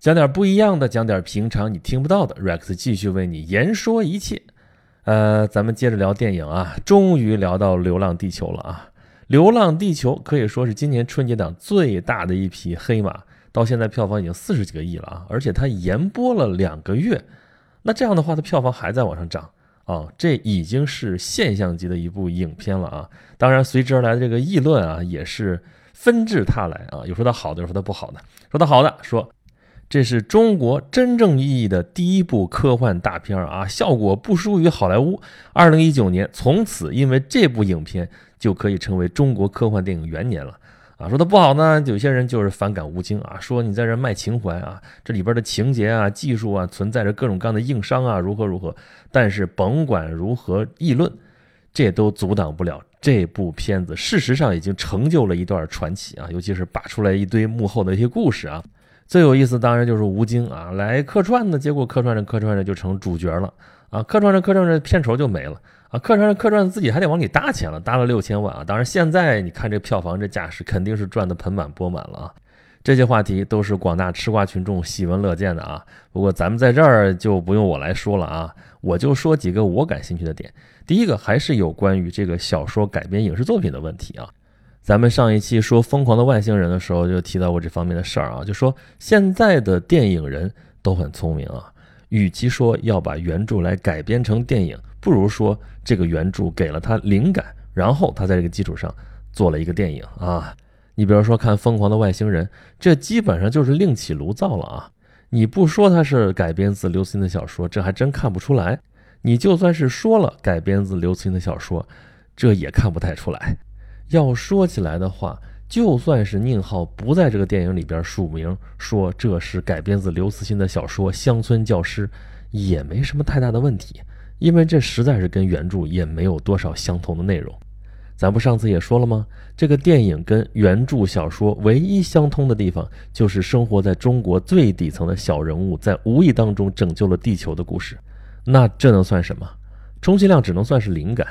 讲点不一样的，讲点平常你听不到的。Rex 继续为你言说一切。呃，咱们接着聊电影啊，终于聊到《流浪地球》了啊。《流浪地球》可以说是今年春节档最大的一匹黑马，到现在票房已经四十几个亿了啊，而且它延播了两个月，那这样的话，它票房还在往上涨啊，这已经是现象级的一部影片了啊。当然，随之而来的这个议论啊，也是纷至沓来啊，有说它好的，有说它不好的。说它好的，说。这是中国真正意义的第一部科幻大片啊，效果不输于好莱坞。二零一九年从此因为这部影片就可以成为中国科幻电影元年了啊。说的不好呢，有些人就是反感吴京啊，说你在这卖情怀啊，这里边的情节啊、技术啊存在着各种各样的硬伤啊，如何如何。但是甭管如何议论，这都阻挡不了这部片子事实上已经成就了一段传奇啊，尤其是扒出来一堆幕后的一些故事啊。最有意思当然就是吴京啊，来客串的结果客串着客串着就成主角了啊，客串着客串着片酬就没了啊，客串着客串自己还得往里搭钱了，搭了六千万啊。当然现在你看这票房这架势，肯定是赚的盆满钵满了啊。这些话题都是广大吃瓜群众喜闻乐见的啊。不过咱们在这儿就不用我来说了啊，我就说几个我感兴趣的点。第一个还是有关于这个小说改编影视作品的问题啊。咱们上一期说《疯狂的外星人》的时候，就提到过这方面的事儿啊，就说现在的电影人都很聪明啊，与其说要把原著来改编成电影，不如说这个原著给了他灵感，然后他在这个基础上做了一个电影啊。你比如说看《疯狂的外星人》，这基本上就是另起炉灶了啊。你不说它是改编自刘慈欣的小说，这还真看不出来；你就算是说了改编自刘慈欣的小说，这也看不太出来。要说起来的话，就算是宁浩不在这个电影里边署名说这是改编自刘慈欣的小说《乡村教师》，也没什么太大的问题，因为这实在是跟原著也没有多少相同的内容。咱不上次也说了吗？这个电影跟原著小说唯一相通的地方，就是生活在中国最底层的小人物在无意当中拯救了地球的故事。那这能算什么？充其量只能算是灵感。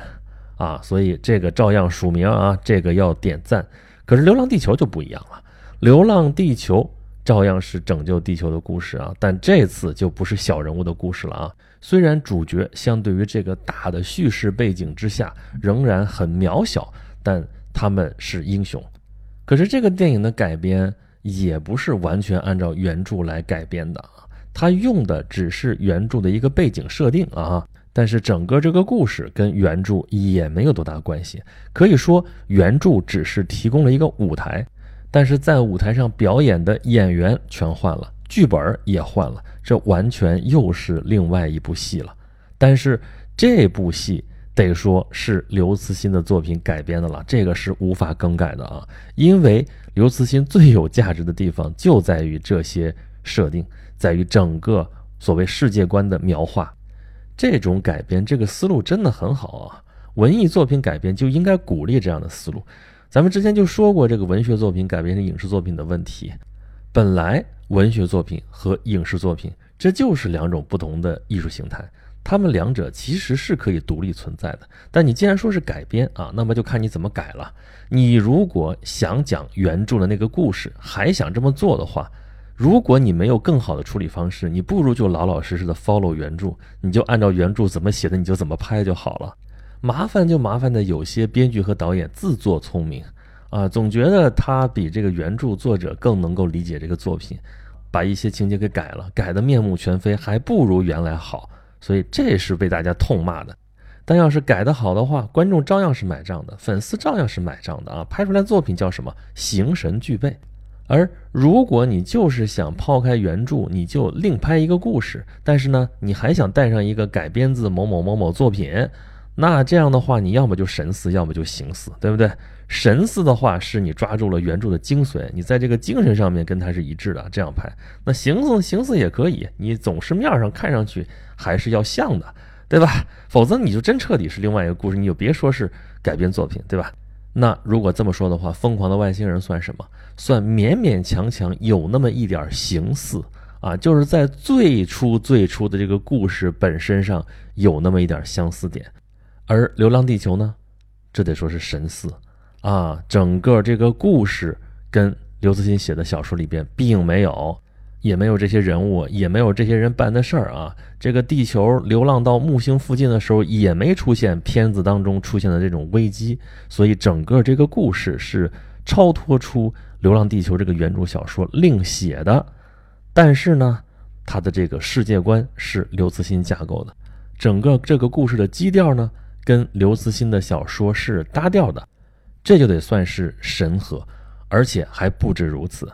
啊，所以这个照样署名啊，这个要点赞。可是《流浪地球》就不一样了，《流浪地球》照样是拯救地球的故事啊，但这次就不是小人物的故事了啊。虽然主角相对于这个大的叙事背景之下仍然很渺小，但他们是英雄。可是这个电影的改编也不是完全按照原著来改编的啊，他用的只是原著的一个背景设定啊。但是整个这个故事跟原著也没有多大关系，可以说原著只是提供了一个舞台，但是在舞台上表演的演员全换了，剧本也换了，这完全又是另外一部戏了。但是这部戏得说是刘慈欣的作品改编的了，这个是无法更改的啊，因为刘慈欣最有价值的地方就在于这些设定，在于整个所谓世界观的描画。这种改编，这个思路真的很好啊！文艺作品改编就应该鼓励这样的思路。咱们之前就说过这个文学作品改编成影视作品的问题。本来文学作品和影视作品这就是两种不同的艺术形态，它们两者其实是可以独立存在的。但你既然说是改编啊，那么就看你怎么改了。你如果想讲原著的那个故事，还想这么做的话。如果你没有更好的处理方式，你不如就老老实实的 follow 原著，你就按照原著怎么写的，你就怎么拍就好了。麻烦就麻烦的有些编剧和导演自作聪明啊，总觉得他比这个原著作者更能够理解这个作品，把一些情节给改了，改的面目全非，还不如原来好。所以这是被大家痛骂的。但要是改得好的话，观众照样是买账的，粉丝照样是买账的啊，拍出来作品叫什么？形神俱备。而如果你就是想抛开原著，你就另拍一个故事，但是呢，你还想带上一个改编自某某某某作品，那这样的话，你要么就神似，要么就形似，对不对？神似的话是你抓住了原著的精髓，你在这个精神上面跟它是一致的，这样拍。那形似形似也可以，你总是面上看上去还是要像的，对吧？否则你就真彻底是另外一个故事，你就别说是改编作品，对吧？那如果这么说的话，《疯狂的外星人》算什么？算勉勉强强有那么一点形似啊，就是在最初最初的这个故事本身上有那么一点相似点。而《流浪地球》呢，这得说是神似啊，整个这个故事跟刘慈欣写的小说里边并没有。也没有这些人物，也没有这些人办的事儿啊。这个地球流浪到木星附近的时候，也没出现片子当中出现的这种危机，所以整个这个故事是超脱出《流浪地球》这个原著小说另写的。但是呢，它的这个世界观是刘慈欣架构的，整个这个故事的基调呢，跟刘慈欣的小说是搭调的，这就得算是神和，而且还不止如此，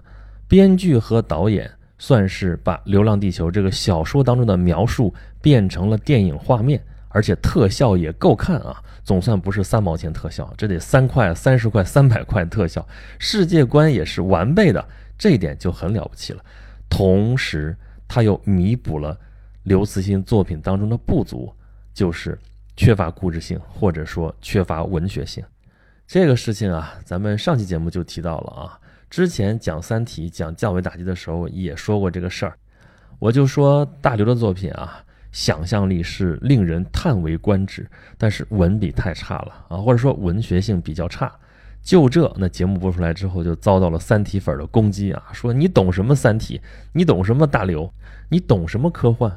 编剧和导演。算是把《流浪地球》这个小说当中的描述变成了电影画面，而且特效也够看啊！总算不是三毛钱特效，这得三块、三十块、三百块特效。世界观也是完备的，这一点就很了不起了。同时，他又弥补了刘慈欣作品当中的不足，就是缺乏故事性，或者说缺乏文学性。这个事情啊，咱们上期节目就提到了啊。之前讲《三体》讲降维打击的时候也说过这个事儿，我就说大刘的作品啊，想象力是令人叹为观止，但是文笔太差了啊，或者说文学性比较差。就这，那节目播出来之后就遭到了三体粉的攻击啊，说你懂什么《三体》，你懂什么大刘，你懂什么科幻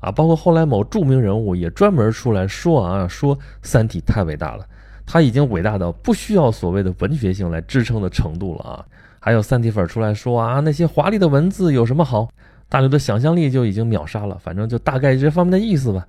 啊？包括后来某著名人物也专门出来说啊，说《三体》太伟大了，他已经伟大到不需要所谓的文学性来支撑的程度了啊。还有三体粉出来说啊，那些华丽的文字有什么好？大刘的想象力就已经秒杀了。反正就大概这方面的意思吧。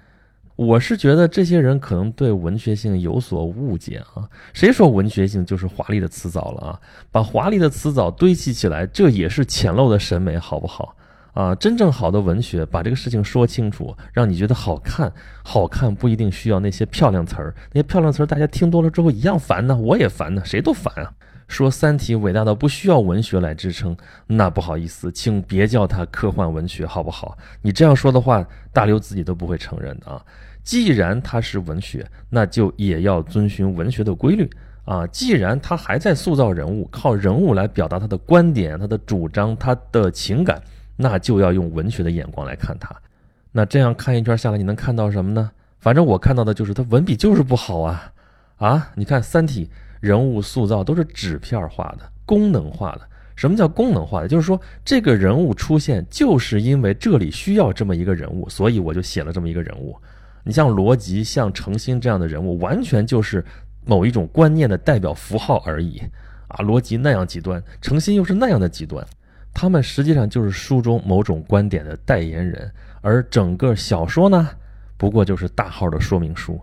我是觉得这些人可能对文学性有所误解啊。谁说文学性就是华丽的词藻了啊？把华丽的词藻堆砌起来，这也是浅陋的审美，好不好？啊，真正好的文学，把这个事情说清楚，让你觉得好看。好看不一定需要那些漂亮词儿，那些漂亮词儿大家听多了之后一样烦呢，我也烦呢，谁都烦啊。说《三体》伟大到不需要文学来支撑，那不好意思，请别叫它科幻文学，好不好？你这样说的话，大刘自己都不会承认的啊。既然它是文学，那就也要遵循文学的规律啊。既然他还在塑造人物，靠人物来表达他的观点、他的主张、他的情感，那就要用文学的眼光来看他。那这样看一圈下来，你能看到什么呢？反正我看到的就是他文笔就是不好啊啊！你看《三体》。人物塑造都是纸片化的、功能化的。什么叫功能化的？就是说，这个人物出现，就是因为这里需要这么一个人物，所以我就写了这么一个人物。你像罗辑、像程心这样的人物，完全就是某一种观念的代表符号而已。啊，罗辑那样极端，程心又是那样的极端，他们实际上就是书中某种观点的代言人，而整个小说呢，不过就是大号的说明书。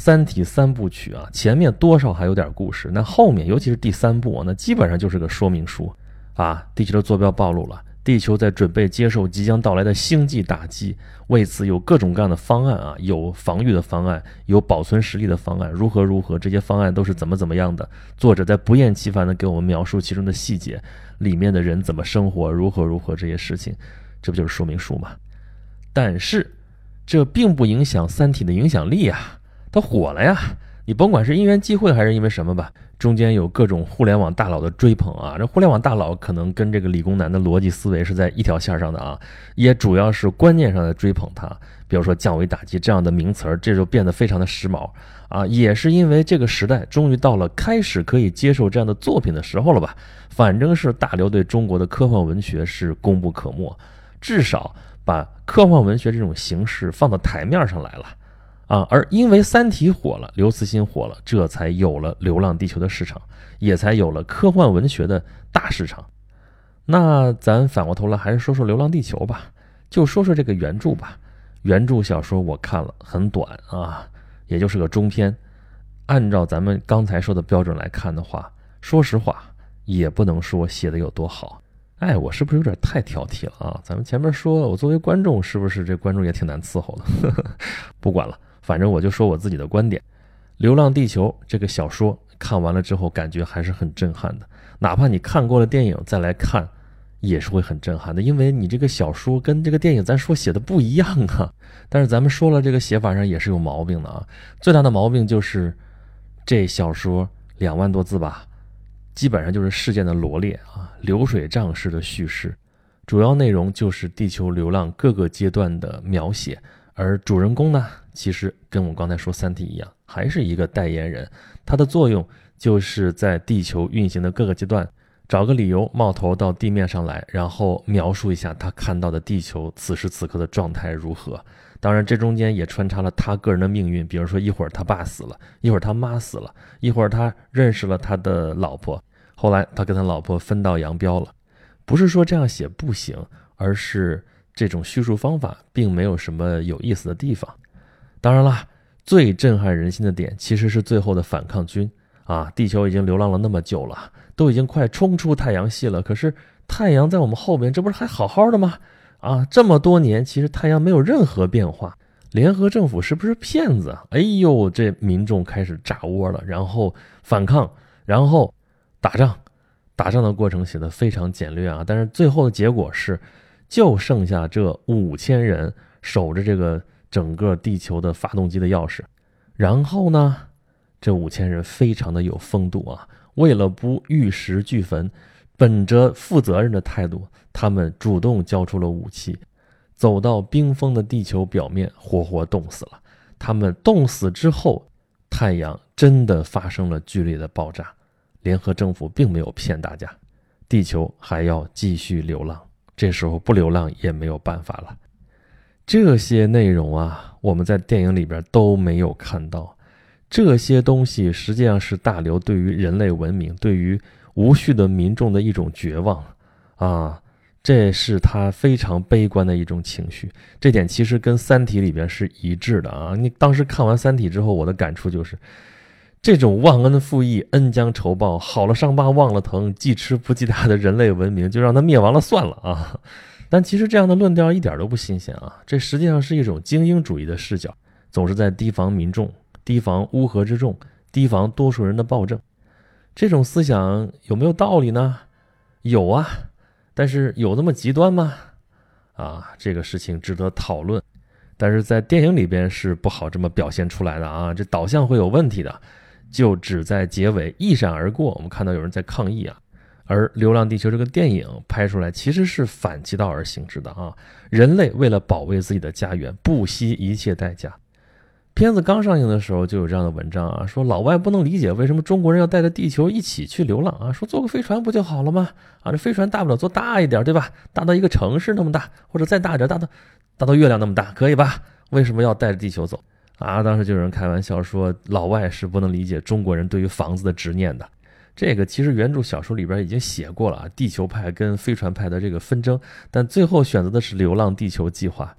三体三部曲啊，前面多少还有点故事，那后面尤其是第三部啊，那基本上就是个说明书啊。地球的坐标暴露了，地球在准备接受即将到来的星际打击，为此有各种各样的方案啊，有防御的方案，有保存实力的方案，如何如何，这些方案都是怎么怎么样的。作者在不厌其烦地给我们描述其中的细节，里面的人怎么生活，如何如何这些事情，这不就是说明书吗？但是这并不影响三体的影响力啊。他火了呀！你甭管是因缘际会还是因为什么吧，中间有各种互联网大佬的追捧啊。这互联网大佬可能跟这个理工男的逻辑思维是在一条线上的啊，也主要是观念上的追捧他。比如说降维打击这样的名词儿，这就变得非常的时髦啊。也是因为这个时代终于到了开始可以接受这样的作品的时候了吧？反正是大刘对中国的科幻文学是功不可没，至少把科幻文学这种形式放到台面上来了。啊，而因为《三体》火了，刘慈欣火了，这才有了《流浪地球》的市场，也才有了科幻文学的大市场。那咱反过头来还是说说《流浪地球》吧，就说说这个原著吧。原著小说我看了，很短啊，也就是个中篇。按照咱们刚才说的标准来看的话，说实话也不能说写的有多好。哎，我是不是有点太挑剔了啊？咱们前面说我作为观众，是不是这观众也挺难伺候的？不管了。反正我就说我自己的观点，《流浪地球》这个小说看完了之后，感觉还是很震撼的。哪怕你看过了电影再来看，也是会很震撼的，因为你这个小说跟这个电影咱说写的不一样啊。但是咱们说了，这个写法上也是有毛病的啊。最大的毛病就是这小说两万多字吧，基本上就是事件的罗列啊，流水账式的叙事，主要内容就是地球流浪各个阶段的描写。而主人公呢，其实跟我刚才说《三体》一样，还是一个代言人。他的作用就是在地球运行的各个阶段，找个理由冒头到地面上来，然后描述一下他看到的地球此时此刻的状态如何。当然，这中间也穿插了他个人的命运，比如说一会儿他爸死了，一会儿他妈死了，一会儿他认识了他的老婆，后来他跟他老婆分道扬镳了。不是说这样写不行，而是这种叙述方法并没有什么有意思的地方。当然了，最震撼人心的点其实是最后的反抗军啊！地球已经流浪了那么久了。都已经快冲出太阳系了，可是太阳在我们后边，这不是还好好的吗？啊，这么多年，其实太阳没有任何变化。联合政府是不是骗子？哎呦，这民众开始炸窝了，然后反抗，然后打仗。打仗的过程写的非常简略啊，但是最后的结果是，就剩下这五千人守着这个整个地球的发动机的钥匙。然后呢，这五千人非常的有风度啊。为了不玉石俱焚，本着负责任的态度，他们主动交出了武器，走到冰封的地球表面，活活冻死了。他们冻死之后，太阳真的发生了剧烈的爆炸。联合政府并没有骗大家，地球还要继续流浪。这时候不流浪也没有办法了。这些内容啊，我们在电影里边都没有看到。这些东西实际上是大刘对于人类文明、对于无序的民众的一种绝望，啊，这是他非常悲观的一种情绪。这点其实跟《三体》里边是一致的啊。你当时看完《三体》之后，我的感触就是，这种忘恩负义、恩将仇报、好了伤疤忘了疼、记吃不记打的人类文明，就让它灭亡了算了啊。但其实这样的论调一点都不新鲜啊，这实际上是一种精英主义的视角，总是在提防民众。提防乌合之众，提防多数人的暴政，这种思想有没有道理呢？有啊，但是有那么极端吗？啊，这个事情值得讨论，但是在电影里边是不好这么表现出来的啊，这导向会有问题的，就只在结尾一闪而过。我们看到有人在抗议啊，而《流浪地球》这个电影拍出来其实是反其道而行之的啊，人类为了保卫自己的家园，不惜一切代价。片子刚上映的时候就有这样的文章啊，说老外不能理解为什么中国人要带着地球一起去流浪啊，说坐个飞船不就好了吗？啊，这飞船大不了做大一点，对吧？大到一个城市那么大，或者再大点，大到大到月亮那么大，可以吧？为什么要带着地球走啊？当时就有人开玩笑说，老外是不能理解中国人对于房子的执念的。这个其实原著小说里边已经写过了啊，地球派跟飞船派的这个纷争，但最后选择的是流浪地球计划，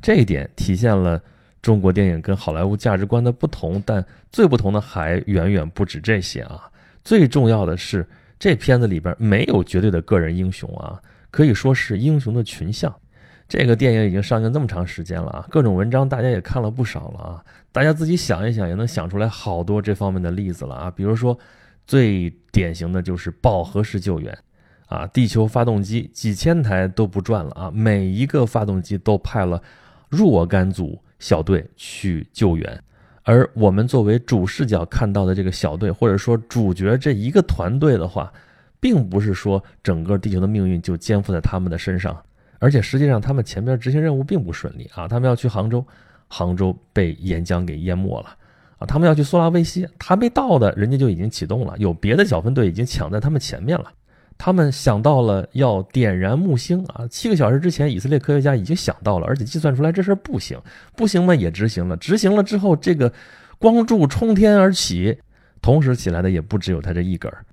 这一点体现了。中国电影跟好莱坞价值观的不同，但最不同的还远远不止这些啊！最重要的是，这片子里边没有绝对的个人英雄啊，可以说是英雄的群像。这个电影已经上映这么长时间了啊，各种文章大家也看了不少了啊，大家自己想一想，也能想出来好多这方面的例子了啊。比如说，最典型的就是饱和式救援啊，地球发动机几千台都不转了啊，每一个发动机都派了若干组。小队去救援，而我们作为主视角看到的这个小队，或者说主角这一个团队的话，并不是说整个地球的命运就肩负在他们的身上，而且实际上他们前面执行任务并不顺利啊，他们要去杭州，杭州被岩浆给淹没了啊，他们要去苏拉威西，还没到的，人家就已经启动了，有别的小分队已经抢在他们前面了。他们想到了要点燃木星啊！七个小时之前，以色列科学家已经想到了，而且计算出来这事儿不行，不行嘛也执行了。执行了之后，这个光柱冲天而起，同时起来的也不只有他这一根儿，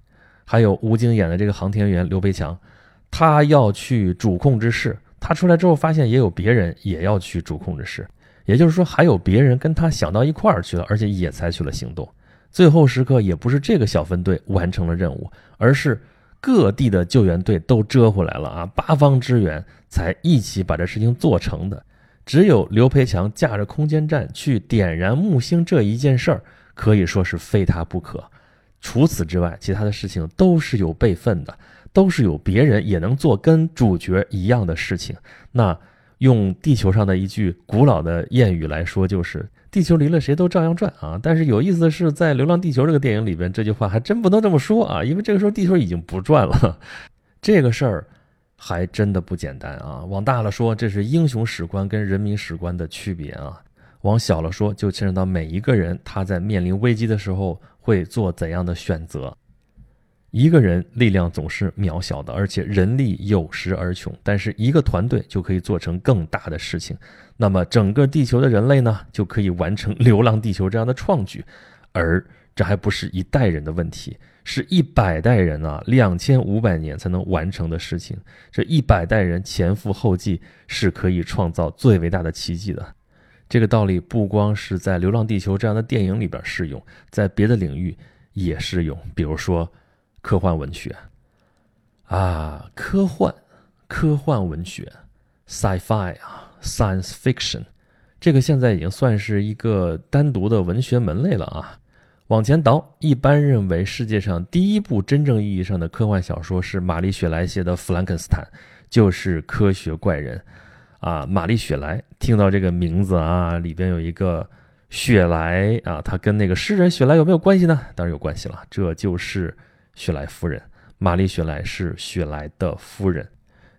还有吴京演的这个航天员刘培强，他要去主控制室，他出来之后发现也有别人也要去主控制室，也就是说还有别人跟他想到一块儿去了，而且也采取了行动。最后时刻也不是这个小分队完成了任务，而是。各地的救援队都折回来了啊！八方支援才一起把这事情做成的。只有刘培强驾着空间站去点燃木星这一件事儿，可以说是非他不可。除此之外，其他的事情都是有备份的，都是有别人也能做跟主角一样的事情。那用地球上的一句古老的谚语来说，就是。地球离了谁都照样转啊！但是有意思的是，在《流浪地球》这个电影里边，这句话还真不能这么说啊，因为这个时候地球已经不转了。这个事儿还真的不简单啊！往大了说，这是英雄史观跟人民史观的区别啊；往小了说，就牵扯到每一个人他在面临危机的时候会做怎样的选择。一个人力量总是渺小的，而且人力有时而穷，但是一个团队就可以做成更大的事情。那么整个地球的人类呢，就可以完成《流浪地球》这样的创举，而这还不是一代人的问题，是一百代人啊，两千五百年才能完成的事情。这一百代人前赴后继，是可以创造最伟大的奇迹的。这个道理不光是在《流浪地球》这样的电影里边适用，在别的领域也适用，比如说。科幻文学啊，科幻科幻文学，sci-fi 啊，science fiction，这个现在已经算是一个单独的文学门类了啊。往前倒，一般认为世界上第一部真正意义上的科幻小说是玛丽雪莱写的《弗兰肯斯坦》，就是科学怪人啊。玛丽雪莱，听到这个名字啊，里边有一个雪莱啊，他跟那个诗人雪莱有没有关系呢？当然有关系了，这就是。雪莱夫人，玛丽雪莱是雪莱的夫人。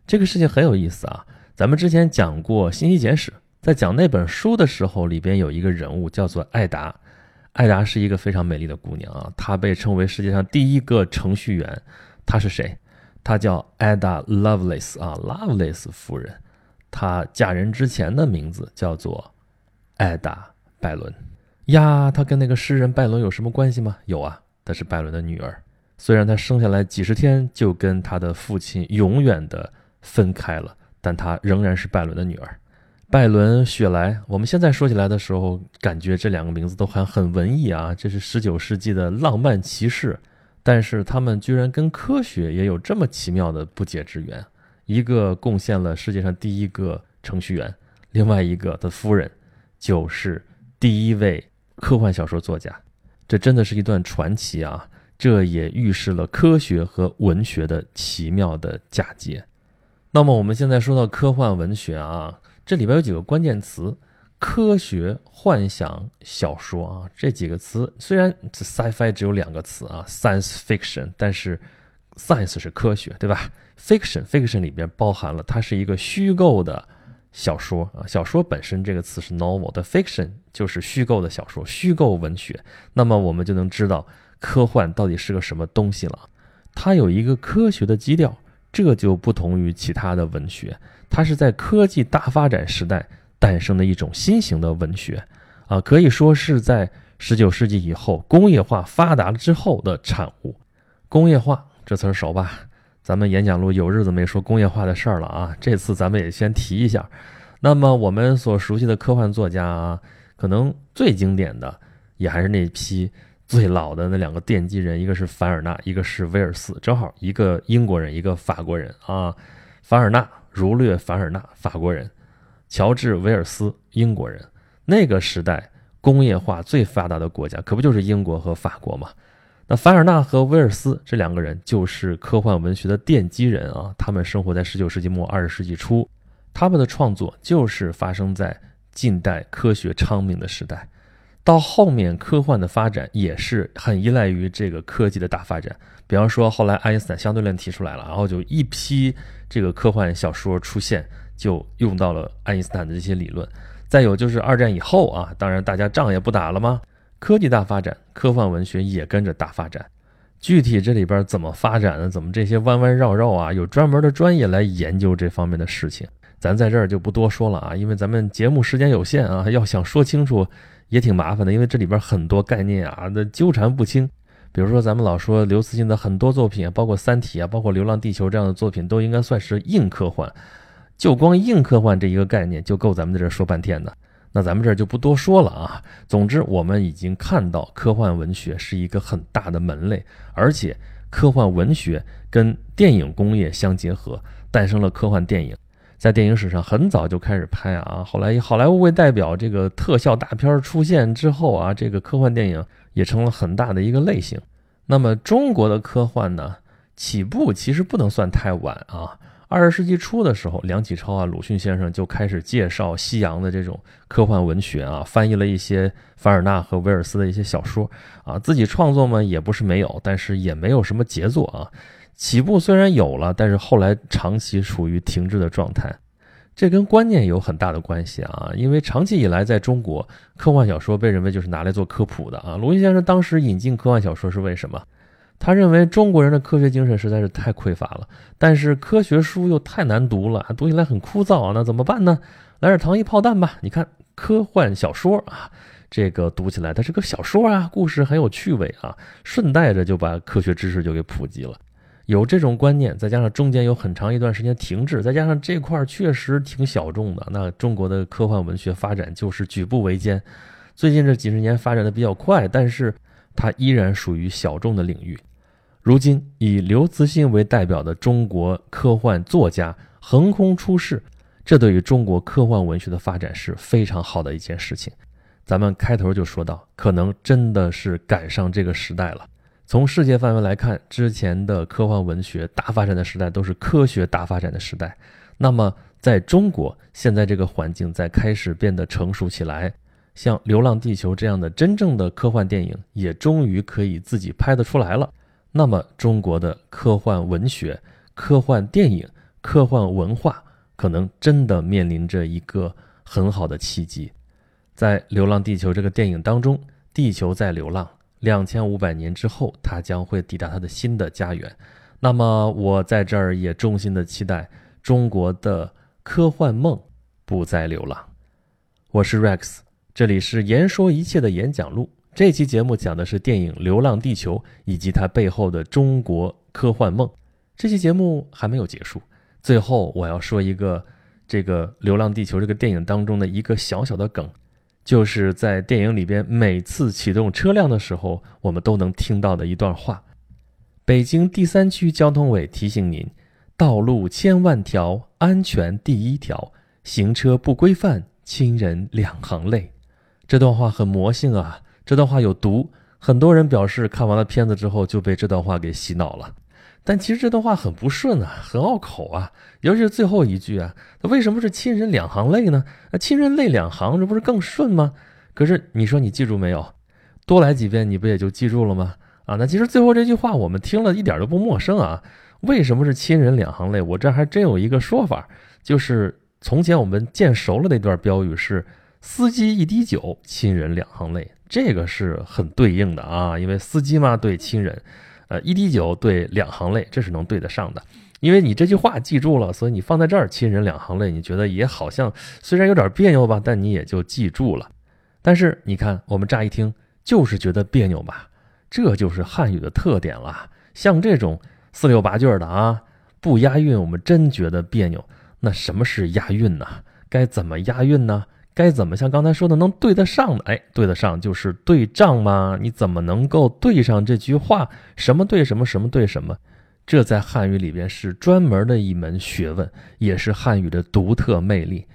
这个事情很有意思啊。咱们之前讲过《信息简史》，在讲那本书的时候，里边有一个人物叫做艾达。艾达是一个非常美丽的姑娘啊，她被称为世界上第一个程序员。她是谁？她叫艾达· Lovelace 啊，Lovelace 夫人。她嫁人之前的名字叫做艾达·拜伦。呀，她跟那个诗人拜伦有什么关系吗？有啊，她是拜伦的女儿。虽然他生下来几十天就跟他的父亲永远的分开了，但他仍然是拜伦的女儿。拜伦、雪莱，我们现在说起来的时候，感觉这两个名字都还很文艺啊，这是十九世纪的浪漫骑士。但是他们居然跟科学也有这么奇妙的不解之缘。一个贡献了世界上第一个程序员，另外一个的夫人就是第一位科幻小说作家。这真的是一段传奇啊！这也预示了科学和文学的奇妙的嫁接。那么我们现在说到科幻文学啊，这里边有几个关键词：科学、幻想、小说啊。这几个词虽然 sci-fi 只有两个词啊，science fiction，但是 science 是科学，对吧？fiction fiction 里边包含了它是一个虚构的小说啊。小说本身这个词是 novel 的，fiction 就是虚构的小说，虚构文学。那么我们就能知道。科幻到底是个什么东西了？它有一个科学的基调，这就不同于其他的文学。它是在科技大发展时代诞生的一种新型的文学，啊，可以说是在十九世纪以后工业化发达了之后的产物。工业化这词儿熟吧？咱们演讲录有日子没说工业化的事儿了啊，这次咱们也先提一下。那么我们所熟悉的科幻作家啊，可能最经典的也还是那批。最老的那两个奠基人，一个是凡尔纳，一个是威尔斯，正好一个英国人，一个法国人啊。凡尔纳，儒略凡尔纳，法国人；乔治·威尔斯，英国人。那个时代工业化最发达的国家，可不就是英国和法国吗？那凡尔纳和威尔斯这两个人就是科幻文学的奠基人啊。他们生活在十九世纪末二十世纪初，他们的创作就是发生在近代科学昌明的时代。到后面，科幻的发展也是很依赖于这个科技的大发展。比方说，后来爱因斯坦相对论提出来了，然后就一批这个科幻小说出现，就用到了爱因斯坦的这些理论。再有就是二战以后啊，当然大家仗也不打了吗？科技大发展，科幻文学也跟着大发展。具体这里边怎么发展的，怎么这些弯弯绕绕啊？有专门的专业来研究这方面的事情，咱在这儿就不多说了啊，因为咱们节目时间有限啊，要想说清楚。也挺麻烦的，因为这里边很多概念啊，那纠缠不清。比如说，咱们老说刘慈欣的很多作品，包括《三体》啊，包括《流浪地球》这样的作品，都应该算是硬科幻。就光硬科幻这一个概念，就够咱们在这说半天的。那咱们这就不多说了啊。总之，我们已经看到科幻文学是一个很大的门类，而且科幻文学跟电影工业相结合，诞生了科幻电影。在电影史上很早就开始拍啊，后来以好莱坞为代表，这个特效大片出现之后啊，这个科幻电影也成了很大的一个类型。那么中国的科幻呢，起步其实不能算太晚啊。二十世纪初的时候，梁启超啊、鲁迅先生就开始介绍西洋的这种科幻文学啊，翻译了一些凡尔纳和威尔斯的一些小说啊，自己创作嘛也不是没有，但是也没有什么杰作啊。起步虽然有了，但是后来长期处于停滞的状态，这跟观念有很大的关系啊。因为长期以来，在中国，科幻小说被认为就是拿来做科普的啊。鲁迅先生当时引进科幻小说是为什么？他认为中国人的科学精神实在是太匮乏了，但是科学书又太难读了，读起来很枯燥啊，那怎么办呢？来点糖衣炮弹吧！你看科幻小说啊，这个读起来它是个小说啊，故事很有趣味啊，顺带着就把科学知识就给普及了。有这种观念，再加上中间有很长一段时间停滞，再加上这块确实挺小众的，那中国的科幻文学发展就是举步维艰。最近这几十年发展的比较快，但是它依然属于小众的领域。如今以刘慈欣为代表的中国科幻作家横空出世，这对于中国科幻文学的发展是非常好的一件事情。咱们开头就说到，可能真的是赶上这个时代了。从世界范围来看，之前的科幻文学大发展的时代都是科学大发展的时代。那么，在中国现在这个环境在开始变得成熟起来，像《流浪地球》这样的真正的科幻电影也终于可以自己拍得出来了。那么，中国的科幻文学、科幻电影、科幻文化可能真的面临着一个很好的契机。在《流浪地球》这个电影当中，地球在流浪。两千五百年之后，它将会抵达它的新的家园。那么，我在这儿也衷心的期待中国的科幻梦不再流浪。我是 Rex，这里是言说一切的演讲录。这期节目讲的是电影《流浪地球》以及它背后的中国科幻梦。这期节目还没有结束，最后我要说一个这个《流浪地球》这个电影当中的一个小小的梗。就是在电影里边，每次启动车辆的时候，我们都能听到的一段话。北京第三区交通委提醒您：道路千万条，安全第一条。行车不规范，亲人两行泪。这段话很魔性啊，这段话有毒。很多人表示看完了片子之后就被这段话给洗脑了。但其实这段话很不顺啊，很拗口啊，尤其是最后一句啊，那为什么是亲人两行泪呢？那亲人泪两行，这不是更顺吗？可是你说你记住没有？多来几遍你不也就记住了吗？啊，那其实最后这句话我们听了一点都不陌生啊。为什么是亲人两行泪？我这还真有一个说法，就是从前我们见熟了那段标语是“司机一滴酒，亲人两行泪”，这个是很对应的啊，因为司机嘛对亲人。呃，一滴酒对两行泪，这是能对得上的，因为你这句话记住了，所以你放在这儿，亲人两行泪，你觉得也好像虽然有点别扭吧，但你也就记住了。但是你看，我们乍一听就是觉得别扭吧，这就是汉语的特点了。像这种四六八句的啊，不押韵，我们真觉得别扭。那什么是押韵呢？该怎么押韵呢？该怎么像刚才说的能对得上的？哎，对得上就是对仗吗？你怎么能够对上这句话？什么对什么？什么对什么？这在汉语里边是专门的一门学问，也是汉语的独特魅力。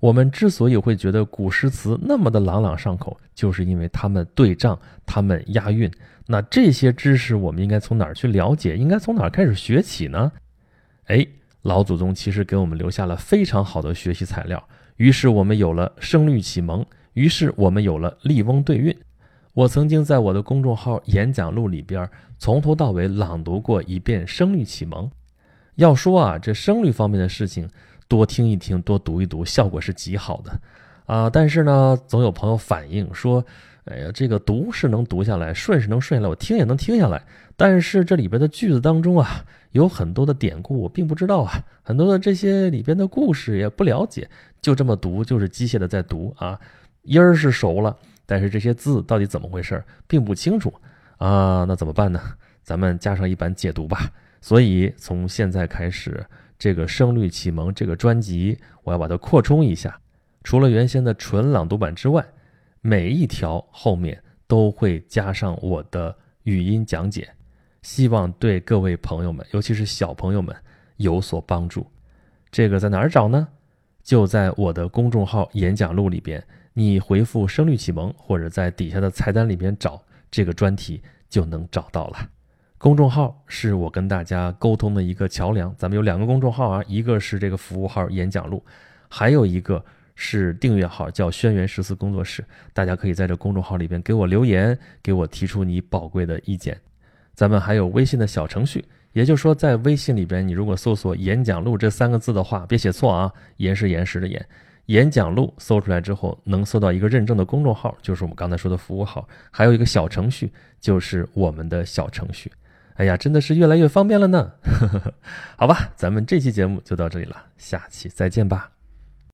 我们之所以会觉得古诗词那么的朗朗上口，就是因为他们对仗，他们押韵。那这些知识我们应该从哪儿去了解？应该从哪儿开始学起呢？哎，老祖宗其实给我们留下了非常好的学习材料。于是我们有了声律启蒙，于是我们有了笠翁对韵。我曾经在我的公众号演讲录里边从头到尾朗读过一遍声律启蒙。要说啊，这声律方面的事情，多听一听，多读一读，效果是极好的啊。但是呢，总有朋友反映说。哎呀，这个读是能读下来，顺是能顺下来，我听也能听下来。但是这里边的句子当中啊，有很多的典故我并不知道啊，很多的这些里边的故事也不了解，就这么读就是机械的在读啊，音儿是熟了，但是这些字到底怎么回事并不清楚啊，那怎么办呢？咱们加上一版解读吧。所以从现在开始，这个声律启蒙这个专辑，我要把它扩充一下，除了原先的纯朗读版之外。每一条后面都会加上我的语音讲解，希望对各位朋友们，尤其是小朋友们有所帮助。这个在哪儿找呢？就在我的公众号演讲录里边，你回复“声律启蒙”或者在底下的菜单里边找这个专题就能找到了。公众号是我跟大家沟通的一个桥梁。咱们有两个公众号啊，一个是这个服务号“演讲录”，还有一个。是订阅号，叫轩辕十四工作室，大家可以在这公众号里边给我留言，给我提出你宝贵的意见。咱们还有微信的小程序，也就是说，在微信里边，你如果搜索“演讲录”这三个字的话，别写错啊，严是严实的严，演讲录搜出来之后，能搜到一个认证的公众号，就是我们刚才说的服务号，还有一个小程序，就是我们的小程序。哎呀，真的是越来越方便了呢。好吧，咱们这期节目就到这里了，下期再见吧。